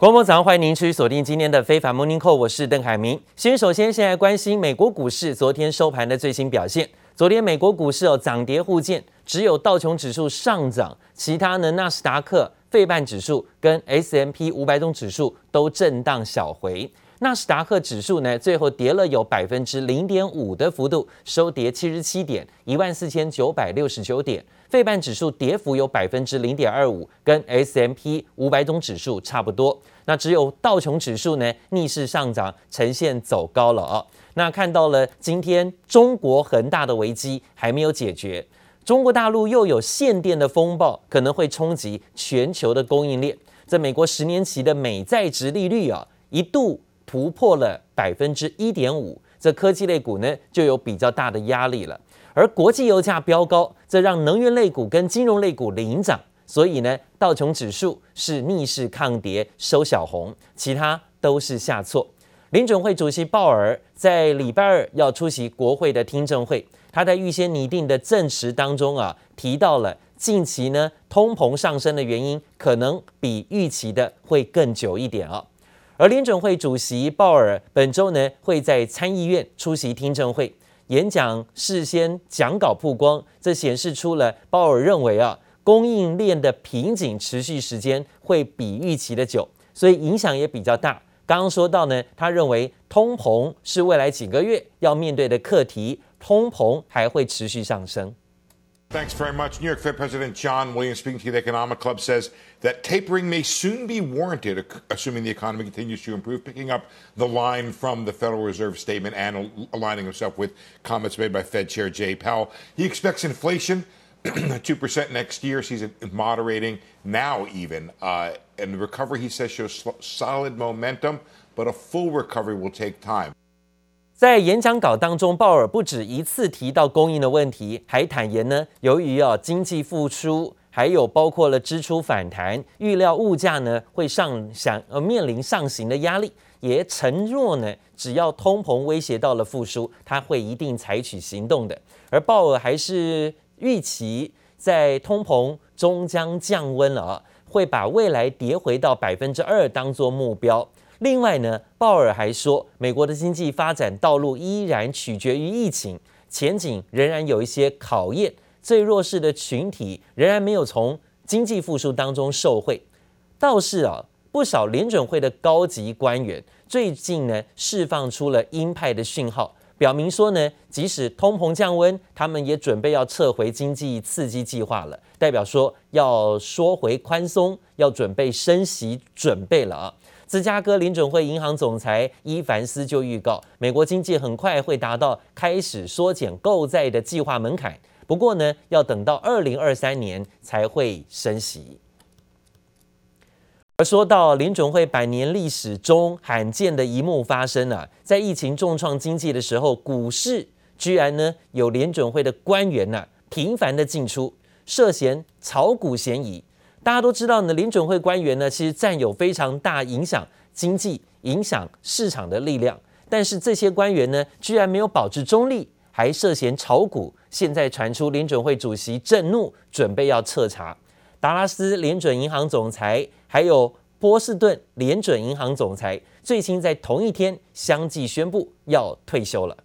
广播早上，欢迎您持续锁定今天的非凡 Morning Call，我是邓海明。先首先现在关心美国股市昨天收盘的最新表现。昨天美国股市哦涨跌互见，只有道琼指数上涨，其他呢纳斯达克、费半指数跟 S M P 五百种指数都震荡小回。纳斯达克指数呢最后跌了有百分之零点五的幅度，收跌七十七点，一万四千九百六十九点。费半指数跌幅有百分之零点二五，跟 S M P 五百种指数差不多。那只有道琼指数呢逆势上涨，呈现走高了啊。那看到了今天中国恒大的危机还没有解决，中国大陆又有限电的风暴，可能会冲击全球的供应链。这美国十年期的美债殖利率啊一度突破了百分之一点五，这科技类股呢就有比较大的压力了。而国际油价飙高，这让能源类股跟金融类股领涨，所以呢，道琼指数是逆势抗跌收小红，其他都是下挫。联准会主席鲍尔在礼拜二要出席国会的听证会，他在预先拟定的证词当中啊，提到了近期呢通膨上升的原因可能比预期的会更久一点啊。而联准会主席鲍尔本周呢会在参议院出席听证会。演讲事先讲稿曝光，这显示出了鲍尔认为啊，供应链的瓶颈持续时间会比预期的久，所以影响也比较大。刚刚说到呢，他认为通膨是未来几个月要面对的课题，通膨还会持续上升。Thanks very much. New York Fed President John Williams, speaking to the Economic Club, says that tapering may soon be warranted, assuming the economy continues to improve, picking up the line from the Federal Reserve statement and aligning himself with comments made by Fed Chair Jay Powell. He expects inflation 2% next year, sees it moderating now even. Uh, and the recovery, he says, shows solid momentum, but a full recovery will take time. 在演讲稿当中，鲍尔不止一次提到供应的问题，还坦言呢，由于啊经济复苏，还有包括了支出反弹，预料物价呢会上想呃面临上行的压力，也承诺呢，只要通膨威胁到了复苏，他会一定采取行动的。而鲍尔还是预期在通膨终将降温了啊，会把未来跌回到百分之二当做目标。另外呢，鲍尔还说，美国的经济发展道路依然取决于疫情，前景仍然有一些考验，最弱势的群体仍然没有从经济复苏当中受惠。倒是啊，不少联准会的高级官员最近呢释放出了鹰派的讯号，表明说呢，即使通膨降温，他们也准备要撤回经济刺激计划了，代表说要缩回宽松，要准备升息准备了啊。芝加哥联准会银行总裁伊凡斯就预告，美国经济很快会达到开始缩减购债的计划门槛，不过呢，要等到二零二三年才会升息。而说到联准会百年历史中罕见的一幕发生啊，在疫情重创经济的时候，股市居然呢有联准会的官员呢、啊、频繁的进出，涉嫌炒股嫌疑。大家都知道呢，联准会官员呢，其实占有非常大影响经济、影响市场的力量。但是这些官员呢，居然没有保持中立，还涉嫌炒股。现在传出联准会主席震怒，准备要彻查。达拉斯联准银行总裁还有波士顿联准银行总裁，最新在同一天相继宣布要退休了。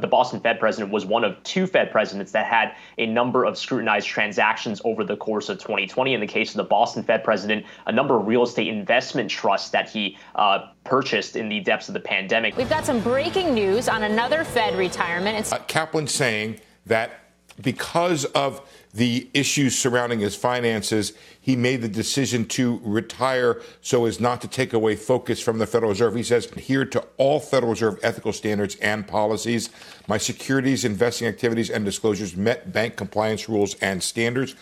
The Boston Fed president was one of two Fed presidents that had a number of scrutinized transactions over the course of 2020. In the case of the Boston Fed president, a number of real estate investment trusts that he uh, purchased in the depths of the pandemic. We've got some breaking news on another Fed retirement. It's- uh, Kaplan saying that because of the issues surrounding his finances, he made the decision to retire so as not to take away focus from the Federal Reserve. He says, adhere to all Federal Reserve ethical standards and policies. My securities, investing activities, and disclosures met bank compliance rules and standards.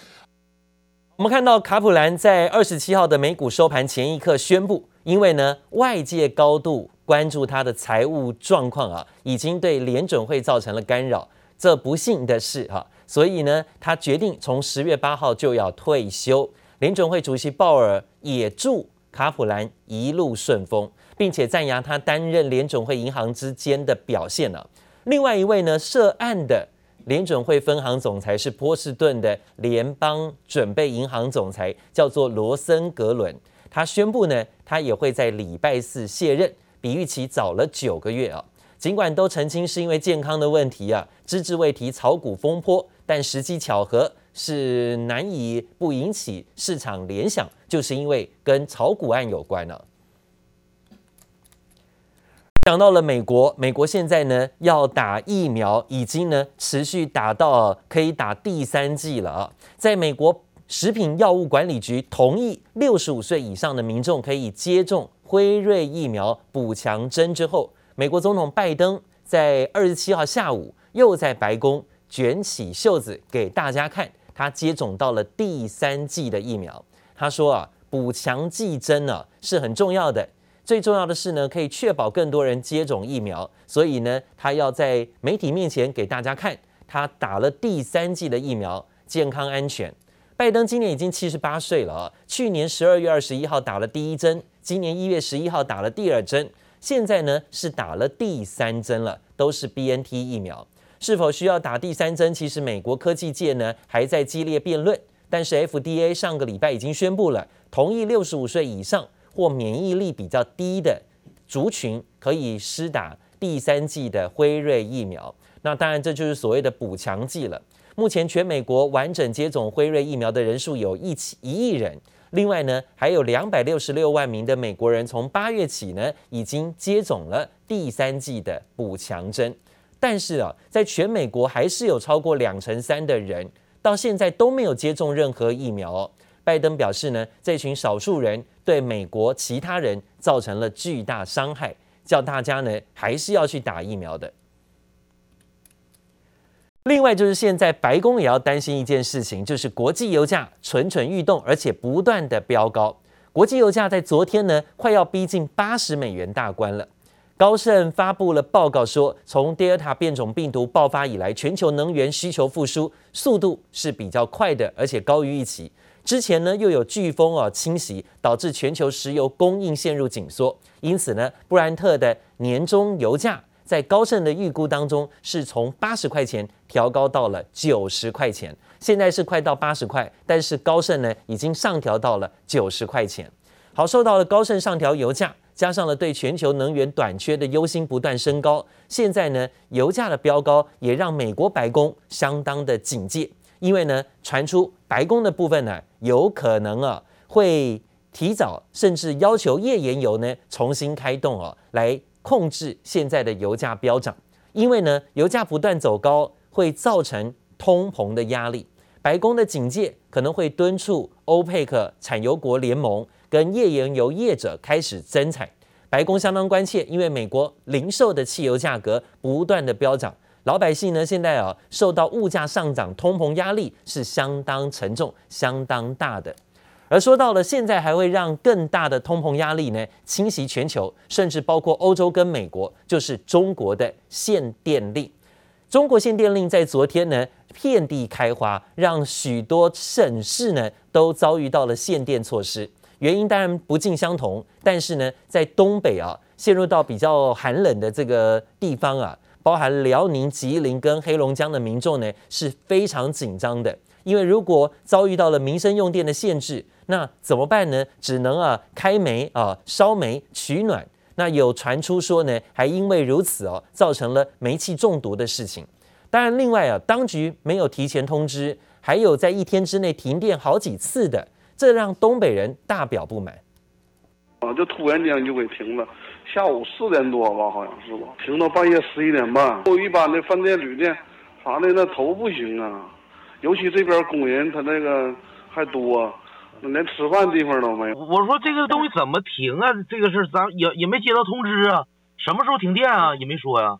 我们看到卡普兰在二十七号的美股收盘前一刻宣布，因为呢外界高度关注他的财务状况啊，已经对联准会造成了干扰。这不幸的是哈， 所以呢，他决定从十月八号就要退休。联准会主席鲍尔也祝卡普兰一路顺风，并且赞扬他担任联准会银行之间的表现呢。另外一位呢，涉案的联准会分行总裁是波士顿的联邦准备银行总裁，叫做罗森格伦。他宣布呢，他也会在礼拜四卸任，比预期早了九个月啊。尽管都澄清是因为健康的问题啊，只字未提炒股风波，但实际巧合是难以不引起市场联想，就是因为跟炒股案有关了。讲到了美国，美国现在呢要打疫苗，已经呢持续打到可以打第三剂了啊。在美国食品药物管理局同意六十五岁以上的民众可以接种辉瑞疫苗补强针之后，美国总统拜登在二十七号下午又在白宫卷起袖子给大家看，他接种到了第三剂的疫苗。他说啊，补强剂针呢是很重要的。最重要的是呢，可以确保更多人接种疫苗，所以呢，他要在媒体面前给大家看，他打了第三剂的疫苗，健康安全。拜登今年已经七十八岁了啊，去年十二月二十一号打了第一针，今年一月十一号打了第二针，现在呢是打了第三针了，都是 BNT 疫苗。是否需要打第三针？其实美国科技界呢还在激烈辩论，但是 FDA 上个礼拜已经宣布了，同意六十五岁以上。或免疫力比较低的族群可以施打第三剂的辉瑞疫苗，那当然这就是所谓的补强剂了。目前全美国完整接种辉瑞疫苗的人数有一起一亿人，另外呢还有两百六十六万名的美国人从八月起呢已经接种了第三剂的补强针，但是啊，在全美国还是有超过两成三的人到现在都没有接种任何疫苗哦。拜登表示呢，这群少数人对美国其他人造成了巨大伤害，叫大家呢还是要去打疫苗的。另外就是现在白宫也要担心一件事情，就是国际油价蠢蠢欲动，而且不断的飙高。国际油价在昨天呢快要逼近八十美元大关了。高盛发布了报告说，从 Delta 变种病毒爆发以来，全球能源需求复苏速度是比较快的，而且高于预期。之前呢，又有飓风啊侵袭，导致全球石油供应陷入紧缩，因此呢，布兰特的年终油价在高盛的预估当中是从八十块钱调高到了九十块钱，现在是快到八十块，但是高盛呢已经上调到了九十块钱。好，受到了高盛上调油价，加上了对全球能源短缺的忧心不断升高，现在呢，油价的飙高也让美国白宫相当的警戒。因为呢，传出白宫的部分呢，有可能啊会提早甚至要求页岩油呢重新开动啊，来控制现在的油价飙涨。因为呢，油价不断走高会造成通膨的压力。白宫的警戒可能会敦促欧佩克产油国联盟跟页岩油业者开始增产。白宫相当关切，因为美国零售的汽油价格不断的飙涨。老百姓呢，现在啊，受到物价上涨、通膨压力是相当沉重、相当大的。而说到了现在，还会让更大的通膨压力呢侵袭全球，甚至包括欧洲跟美国，就是中国的限电令。中国限电令在昨天呢遍地开花，让许多省市呢都遭遇到了限电措施。原因当然不尽相同，但是呢，在东北啊陷入到比较寒冷的这个地方啊。包含辽宁、吉林跟黑龙江的民众呢是非常紧张的，因为如果遭遇到了民生用电的限制，那怎么办呢？只能啊开煤啊烧煤取暖。那有传出说呢，还因为如此哦，造成了煤气中毒的事情。当然，另外啊，当局没有提前通知，还有在一天之内停电好几次的，这让东北人大表不满。啊，就突然间就给停了。下午四点多吧，好像是吧，停到半夜十一点半。我一般的饭店、旅店，啥的那头不行啊，尤其这边工人他那个还多，连吃饭地方都没有。我说这个东西怎么停啊？这个事咱也也没接到通知啊，什么时候停电啊？也没说呀、啊。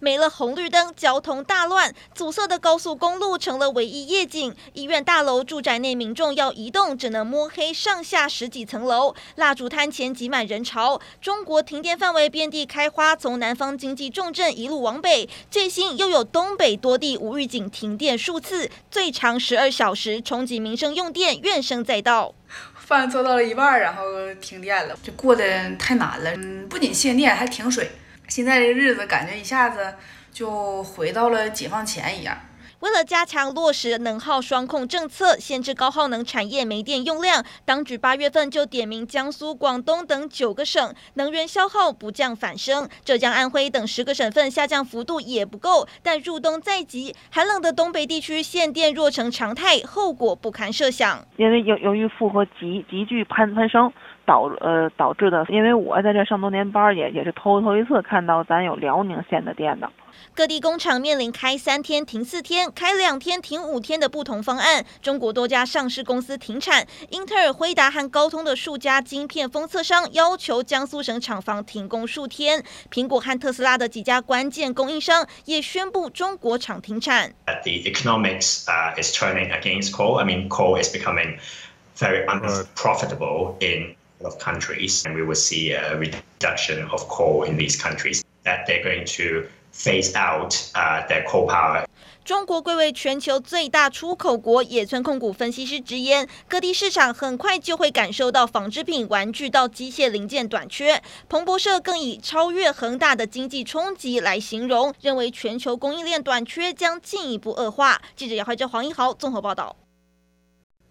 没了红绿灯，交通大乱，阻塞的高速公路成了唯一夜景。医院大楼、住宅内民众要移动，只能摸黑上下十几层楼。蜡烛摊前挤满人潮。中国停电范围遍地开花，从南方经济重镇一路往北，最新又有东北多地无预警停电数次，最长十二小时，冲击民生用电，怨声载道。饭做到了一半，然后停电了，就过得太难了。嗯，不仅限电，还停水。现在这日子感觉一下子就回到了解放前一样。为了加强落实能耗双控政策，限制高耗能产业煤电用量，当局八月份就点名江苏、广东等九个省能源消耗不降反升，浙江、安徽等十个省份下降幅度也不够。但入冬在即，寒冷的东北地区限电若成常态，后果不堪设想。因为由由于负荷急急剧攀攀升，导呃导致的，因为我在这上多年班，也也是头头一次看到咱有辽宁县的店的。各地工厂面临开三天停四天、开两天停五天的不同方案。中国多家上市公司停产，英特尔、辉达和高通的数家晶片封测商要求江苏省厂房停工数天。苹果和特斯拉的几家关键供应商也宣布中国厂停产。The economics is turning against coal. I mean, coal is becoming very unprofitable in of countries, and we will see a reduction of coal in these countries. That they're going to Phase out, uh, their coal power. 中国贵为全球最大出口国，野村控股分析师直言，各地市场很快就会感受到纺织品、玩具到机械零件短缺。彭博社更以超越恒大的经济冲击来形容，认为全球供应链短缺将进一步恶化。记者姚怀哲、黄一豪综合报道。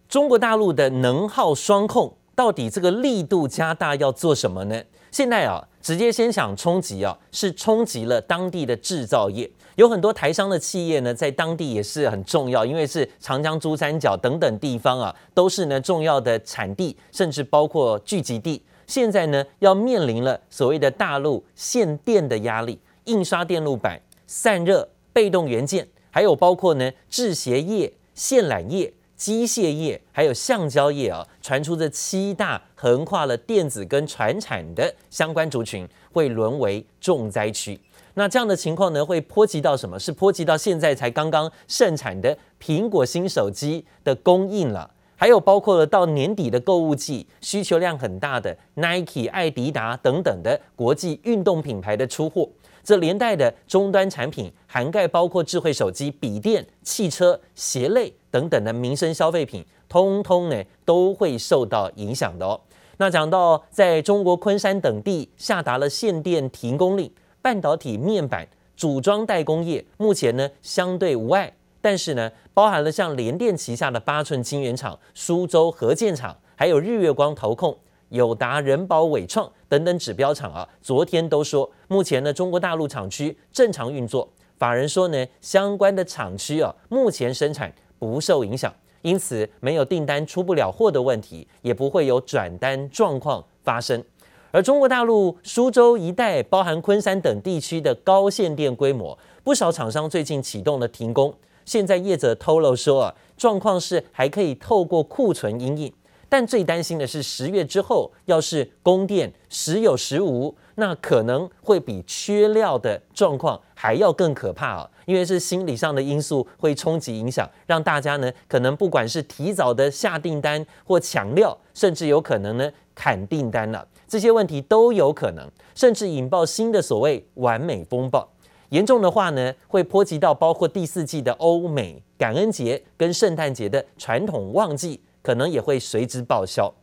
中国大陆的能耗双控到底这个力度加大要做什么呢？现在啊。直接先想冲击啊，是冲击了当地的制造业，有很多台商的企业呢，在当地也是很重要，因为是长江、珠三角等等地方啊，都是呢重要的产地，甚至包括聚集地。现在呢，要面临了所谓的大陆限电的压力，印刷电路板、散热、被动元件，还有包括呢制鞋业、线缆业。机械业还有橡胶业啊，传出这七大横跨了电子跟传产的相关族群会沦为重灾区。那这样的情况呢，会波及到什么？是波及到现在才刚刚盛产的苹果新手机的供应了，还有包括了到年底的购物季需求量很大的 Nike、爱迪达等等的国际运动品牌的出货。这连带的终端产品涵盖包括智慧手机、笔电、汽车、鞋类等等的民生消费品，通通呢都会受到影响的哦。那讲到在中国昆山等地下达了限电停工令，半导体面板组装代工业目前呢相对无碍，但是呢包含了像联电旗下的八寸晶圆厂、苏州合建厂，还有日月光投控。友达、人保、伟创等等指标厂啊，昨天都说，目前呢，中国大陆厂区正常运作。法人说呢，相关的厂区啊，目前生产不受影响，因此没有订单出不了货的问题，也不会有转单状况发生。而中国大陆苏州一带，包含昆山等地区的高限电规模，不少厂商最近启动了停工。现在业者透露说啊，状况是还可以透过库存因应。但最担心的是，十月之后要是供电时有时无，那可能会比缺料的状况还要更可怕啊！因为是心理上的因素会冲击影响，让大家呢可能不管是提早的下订单或抢料，甚至有可能呢砍订单了，这些问题都有可能，甚至引爆新的所谓完美风暴。严重的话呢，会波及到包括第四季的欧美感恩节跟圣诞节的传统旺季。可能也会随之报销。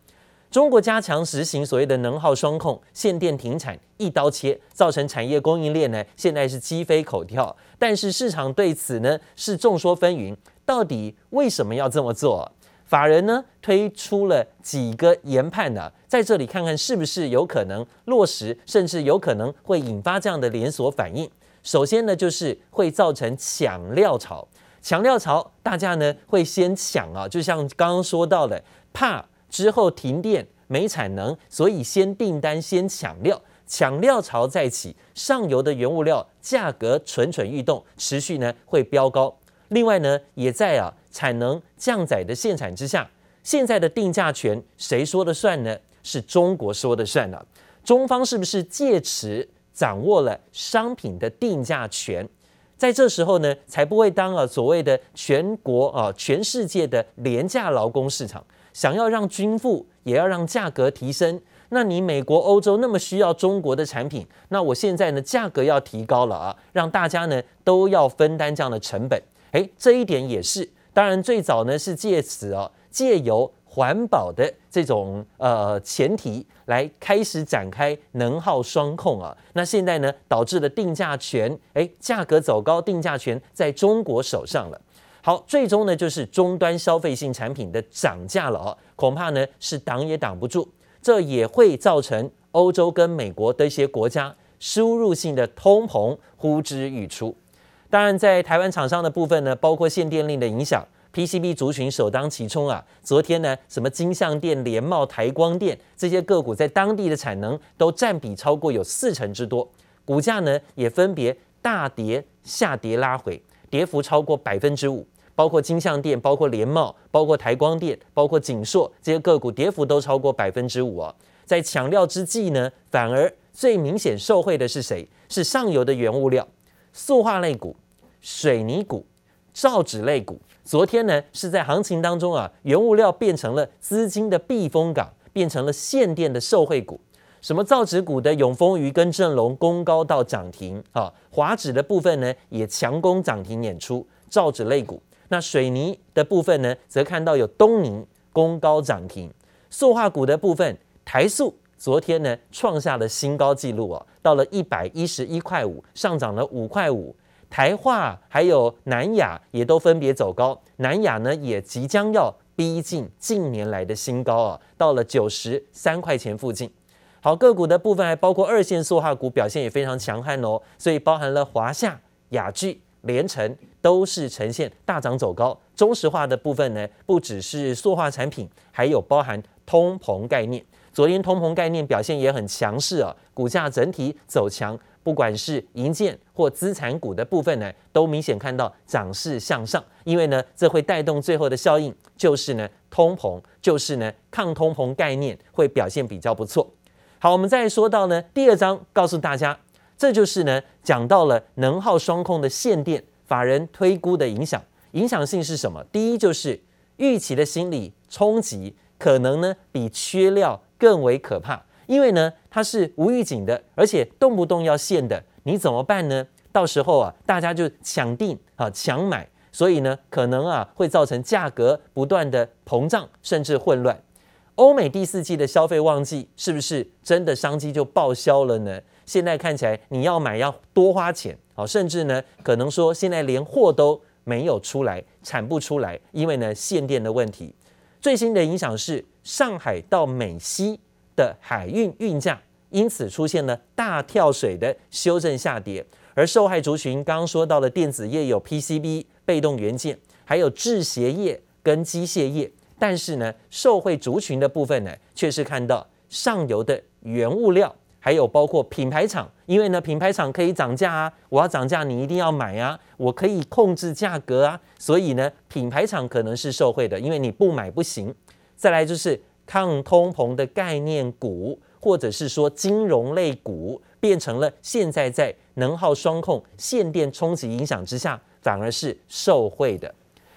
中国加强实行所谓的能耗双控，限电停产，一刀切，造成产业供应链呢现在是鸡飞狗跳。但是市场对此呢是众说纷纭，到底为什么要这么做？法人呢推出了几个研判呢，在这里看看是不是有可能落实，甚至有可能会引发这样的连锁反应。首先呢就是会造成抢料潮。抢料潮，大家呢会先抢啊，就像刚刚说到的，怕之后停电没产能，所以先订单先抢料，抢料潮再起，上游的原物料价格蠢蠢欲动，持续呢会飙高。另外呢，也在啊产能降载的限产之下，现在的定价权谁说了算呢？是中国说的算了。中方是不是借此掌握了商品的定价权？在这时候呢，才不会当了所谓的全国啊、全世界的廉价劳工市场。想要让军富，也要让价格提升。那你美国、欧洲那么需要中国的产品，那我现在呢，价格要提高了啊，让大家呢都要分担这样的成本。诶，这一点也是。当然，最早呢是借此啊，借由。环保的这种呃前提来开始展开能耗双控啊，那现在呢导致了定价权，哎，价格走高，定价权在中国手上了。好，最终呢就是终端消费性产品的涨价了哦，恐怕呢是挡也挡不住，这也会造成欧洲跟美国的一些国家输入性的通膨呼之欲出。当然，在台湾厂商的部分呢，包括限电令的影响，PCB 族群首当其冲啊。昨天呢，什么金像电、联茂、台光电这些个股在当地的产能都占比超过有四成之多，股价呢也分别大跌、下跌、拉回，跌幅超过百分之五。包括金像电、包括联茂、包括台光电、包括景硕这些个股，跌幅都超过百分之五啊。在抢料之际呢，反而最明显受惠的是谁？是上游的原物料、塑化类股、水泥股、造纸类股。昨天呢，是在行情当中啊，原物料变成了资金的避风港，变成了限电的受惠股。什么造纸股的永丰余跟正隆攻高到涨停啊，华纸的部分呢也强攻涨停演出，造纸类股。那水泥的部分呢，则看到有东宁攻高涨停，塑化股的部分，台塑昨天呢创下了新高纪录哦，到了一百一十一块五，上涨了五块五。台化还有南亚也都分别走高，南亚呢也即将要逼近近年来的新高啊，到了九十三块钱附近。好，个股的部分还包括二线塑化股表现也非常强悍哦，所以包含了华夏、雅聚、连成。都是呈现大涨走高，中石化的部分呢，不只是塑化产品，还有包含通膨概念。昨天通膨概念表现也很强势啊，股价整体走强，不管是银建或资产股的部分呢，都明显看到涨势向上。因为呢，这会带动最后的效应，就是呢通膨，就是呢抗通膨概念会表现比较不错。好，我们再说到呢第二章，告诉大家，这就是呢讲到了能耗双控的限电。法人推估的影响，影响性是什么？第一就是预期的心理冲击，可能呢比缺料更为可怕，因为呢它是无预警的，而且动不动要限的，你怎么办呢？到时候啊，大家就抢订啊抢买，所以呢可能啊会造成价格不断的膨胀，甚至混乱。欧美第四季的消费旺季是不是真的商机就报销了呢？现在看起来你要买要多花钱。好，甚至呢，可能说现在连货都没有出来，产不出来，因为呢限电的问题。最新的影响是上海到美西的海运运价，因此出现了大跳水的修正下跌。而受害族群刚刚说到的电子业有 PCB、被动元件，还有制鞋业跟机械业，但是呢，受惠族群的部分呢，却是看到上游的原物料。还有包括品牌厂，因为呢，品牌厂可以涨价啊，我要涨价，你一定要买啊，我可以控制价格啊，所以呢，品牌厂可能是受惠的，因为你不买不行。再来就是抗通膨的概念股，或者是说金融类股，变成了现在在能耗双控、限电冲击影响之下，反而是受惠的。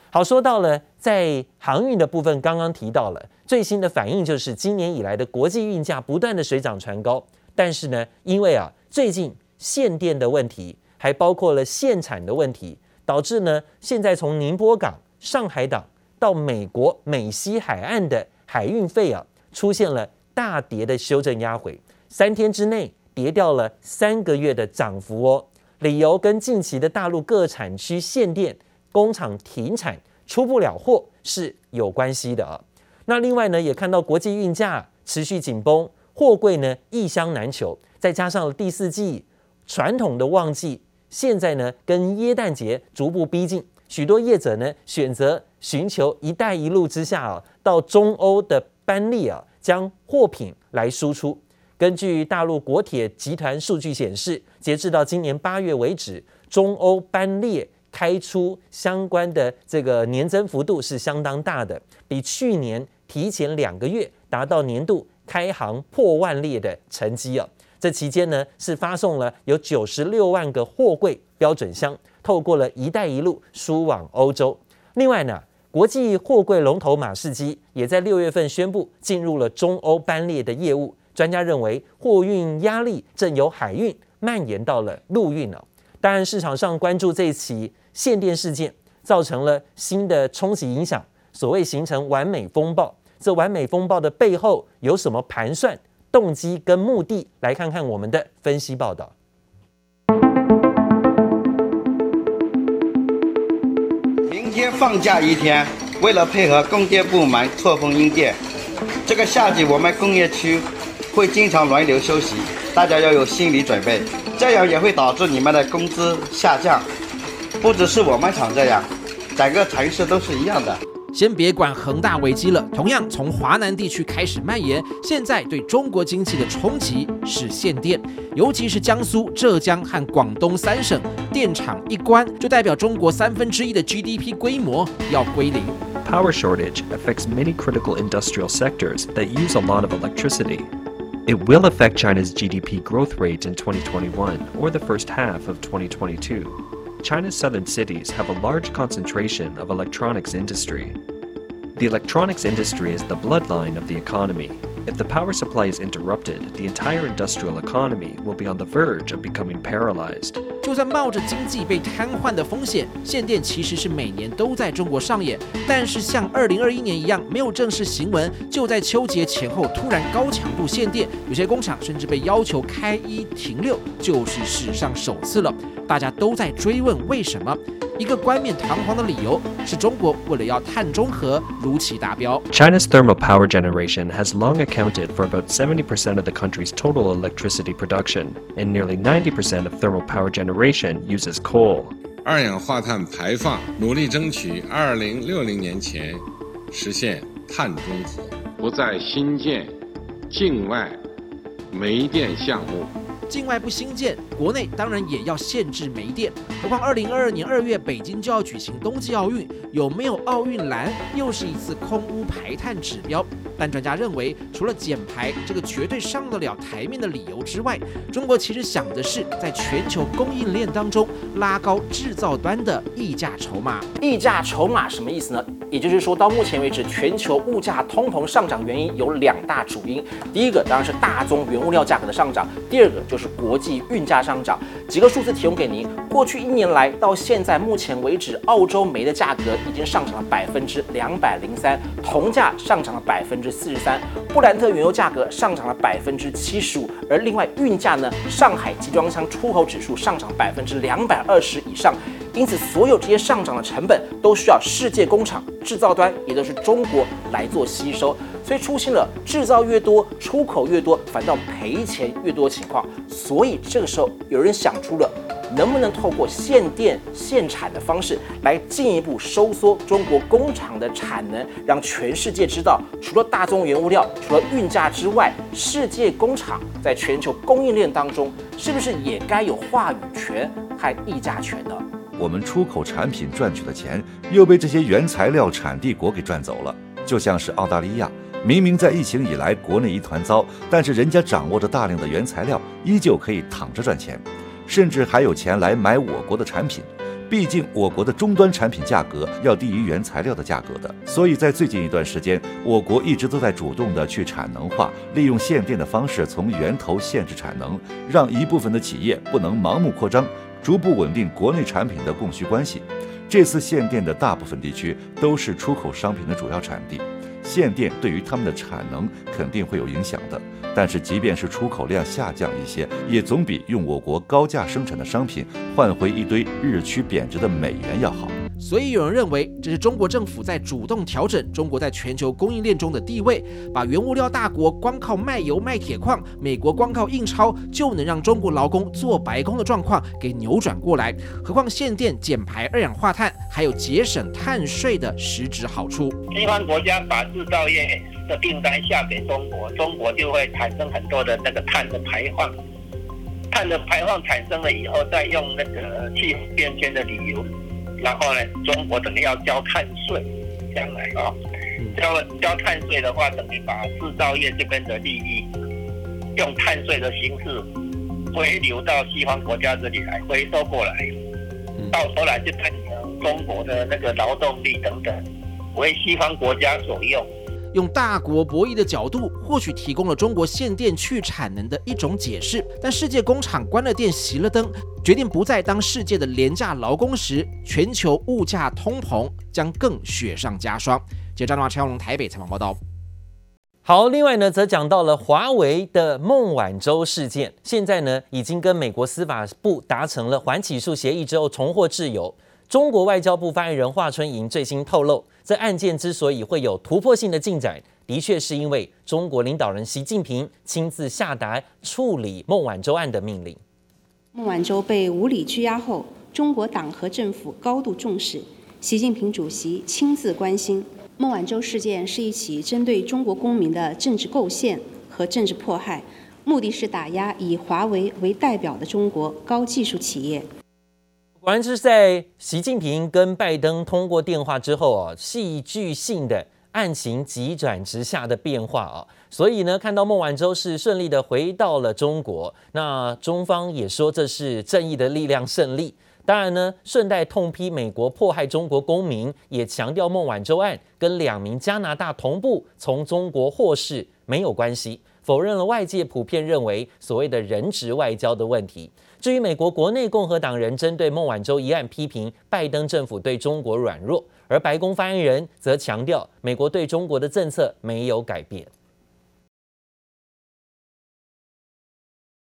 好，说到了在航运的部分，刚刚提到了最新的反应，就是今年以来的国际运价不断的水涨船高。但是呢，因为啊，最近限电的问题，还包括了限产的问题，导致呢，现在从宁波港、上海港到美国美西海岸的海运费啊，出现了大跌的修正压回，三天之内跌掉了三个月的涨幅哦。理由跟近期的大陆各产区限电、工厂停产、出不了货是有关系的啊。那另外呢，也看到国际运价持续紧绷。货柜呢，一箱难求，再加上第四季传统的旺季，现在呢跟耶诞节逐步逼近，许多业者呢选择寻求“一带一路”之下啊，到中欧的班列啊，将货品来输出。根据大陆国铁集团数据显示，截至到今年八月为止，中欧班列开出相关的这个年增幅度是相当大的，比去年提前两个月达到年度。开行破万列的成绩啊！这期间呢，是发送了有九十六万个货柜标准箱，透过了“一带一路”输往欧洲。另外呢，国际货柜龙头马士基也在六月份宣布进入了中欧班列的业务。专家认为，货运压力正由海运蔓延到了陆运了。当然，市场上关注这一起限电事件，造成了新的冲击影响，所谓形成完美风暴。这完美风暴的背后有什么盘算、动机跟目的？来看看我们的分析报道。明天放假一天，为了配合供电部门错峰应电，这个夏季我们工业区会经常轮流休息，大家要有心理准备，这样也会导致你们的工资下降。不只是我们厂这样，整个城市都是一样的。先别管恒大危机了，同样从华南地区开始蔓延。现在对中国经济的冲击是限电，尤其是江苏、浙江和广东三省电厂一关，就代表中国三分之一的 GDP 规模要归零。Power shortage affects many critical industrial sectors that use a lot of electricity. It will affect China's GDP growth rate in 2021 or the first half of 2022. China's southern cities have a large concentration of electronics industry. The electronics industry is the bloodline of the economy. If the power supply is interrupted, the entire industrial economy will be on the verge of becoming paralyzed. 就算冒着经济被瘫痪的风险，限电其实是每年都在中国上演。但是像2021年一样没有正式行文，就在秋节前后突然高强度限电，有些工厂甚至被要求开一停六，就是史上首次了。大家都在追问为什么？一个冠冕堂皇的理由是中国为了要碳中和如期达标。China's thermal power generation has long accounted for about 70% of the country's total electricity production, and nearly 90% of thermal power generation uses coal. 二氧化碳排放，努力争取2060年前实现碳中和，不再新建境外煤电项目。境外不兴建，国内当然也要限制煤电。何况二零二二年二月北京就要举行冬季奥运，有没有奥运蓝又是一次空污排碳指标。但专家认为，除了减排这个绝对上得了台面的理由之外，中国其实想的是在全球供应链当中拉高制造端的溢价筹码。溢价筹码什么意思呢？也就是说，到目前为止，全球物价通膨上涨原因有两大主因。第一个当然是大宗原物料价格的上涨，第二个就是国际运价上涨。几个数字提供给您：过去一年来到现在目前为止，澳洲煤的价格已经上涨了百分之两百零三，铜价上涨了百分之四十三，布兰特原油价格上涨了百分之七十五，而另外运价呢，上海集装箱出口指数上涨百分之两百二十以上。因此，所有这些上涨的成本都需要世界工厂制造端，也就是中国来做吸收，所以出现了制造越多，出口越多，反倒赔钱越多的情况。所以这个时候，有人想出了能不能透过限电限产的方式来进一步收缩中国工厂的产能，让全世界知道，除了大宗原物料，除了运价之外，世界工厂在全球供应链当中是不是也该有话语权和议价权呢？我们出口产品赚取的钱又被这些原材料产地国给赚走了，就像是澳大利亚，明明在疫情以来国内一团糟，但是人家掌握着大量的原材料，依旧可以躺着赚钱，甚至还有钱来买我国的产品。毕竟我国的终端产品价格要低于原材料的价格的，所以在最近一段时间，我国一直都在主动的去产能化，利用限电的方式从源头限制产能，让一部分的企业不能盲目扩张。逐步稳定国内产品的供需关系。这次限电的大部分地区都是出口商品的主要产地，限电对于他们的产能肯定会有影响的。但是，即便是出口量下降一些，也总比用我国高价生产的商品换回一堆日趋贬值的美元要好。所以有人认为，这是中国政府在主动调整中国在全球供应链中的地位，把原物料大国光靠卖油卖铁矿，美国光靠印钞就能让中国劳工做白工的状况给扭转过来。何况限电减排二氧化碳，还有节省碳税的实质好处。西方国家把制造业的订单下给中国，中国就会产生很多的那个碳的排放，碳的排放产生了以后，再用那个气候变迁的理由。然后呢，中国等于要交碳税，将来啊，交交碳税的话，等于把制造业这边的利益用碳税的形式回流到西方国家这里来，回收过来，到头来就变成中国的那个劳动力等等为西方国家所用。用大国博弈的角度，或许提供了中国限电去产能的一种解释。但世界工厂关了电、熄了灯，决定不再当世界的廉价劳工时，全球物价通膨将更雪上加霜。记者张华、陈耀龙台北采访报道。好，另外呢，则讲到了华为的孟晚舟事件，现在呢，已经跟美国司法部达成了缓起诉协议之后，重获自由。中国外交部发言人华春莹最新透露，这案件之所以会有突破性的进展，的确是因为中国领导人习近平亲自下达处理孟晚舟案的命令。孟晚舟被无理拘押后，中国党和政府高度重视，习近平主席亲自关心。孟晚舟事件是一起针对中国公民的政治构陷和政治迫害，目的是打压以华为为代表的中国高技术企业。果然是在习近平跟拜登通过电话之后啊，戏剧性的案情急转直下的变化啊，所以呢，看到孟晚舟是顺利的回到了中国，那中方也说这是正义的力量胜利。当然呢，顺带痛批美国迫害中国公民，也强调孟晚舟案跟两名加拿大同步从中国获释没有关系，否认了外界普遍认为所谓的人质外交的问题。至于美国国内共和党人针对孟晚舟一案批评拜登政府对中国软弱，而白宫发言人则强调美国对中国的政策没有改变。